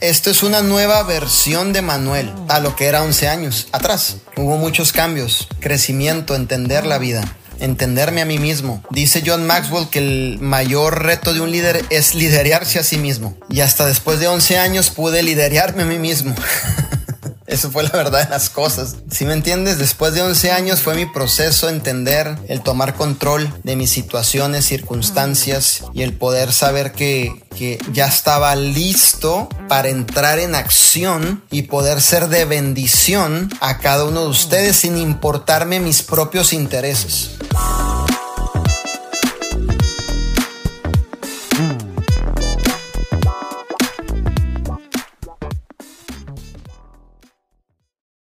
Esto es una nueva versión de Manuel a lo que era 11 años atrás. Hubo muchos cambios, crecimiento, entender la vida entenderme a mí mismo. Dice John Maxwell que el mayor reto de un líder es liderarse a sí mismo. Y hasta después de 11 años pude liderarme a mí mismo. Eso fue la verdad de las cosas. Si me entiendes, después de 11 años fue mi proceso entender, el tomar control de mis situaciones, circunstancias y el poder saber que, que ya estaba listo para entrar en acción y poder ser de bendición a cada uno de ustedes sin importarme mis propios intereses.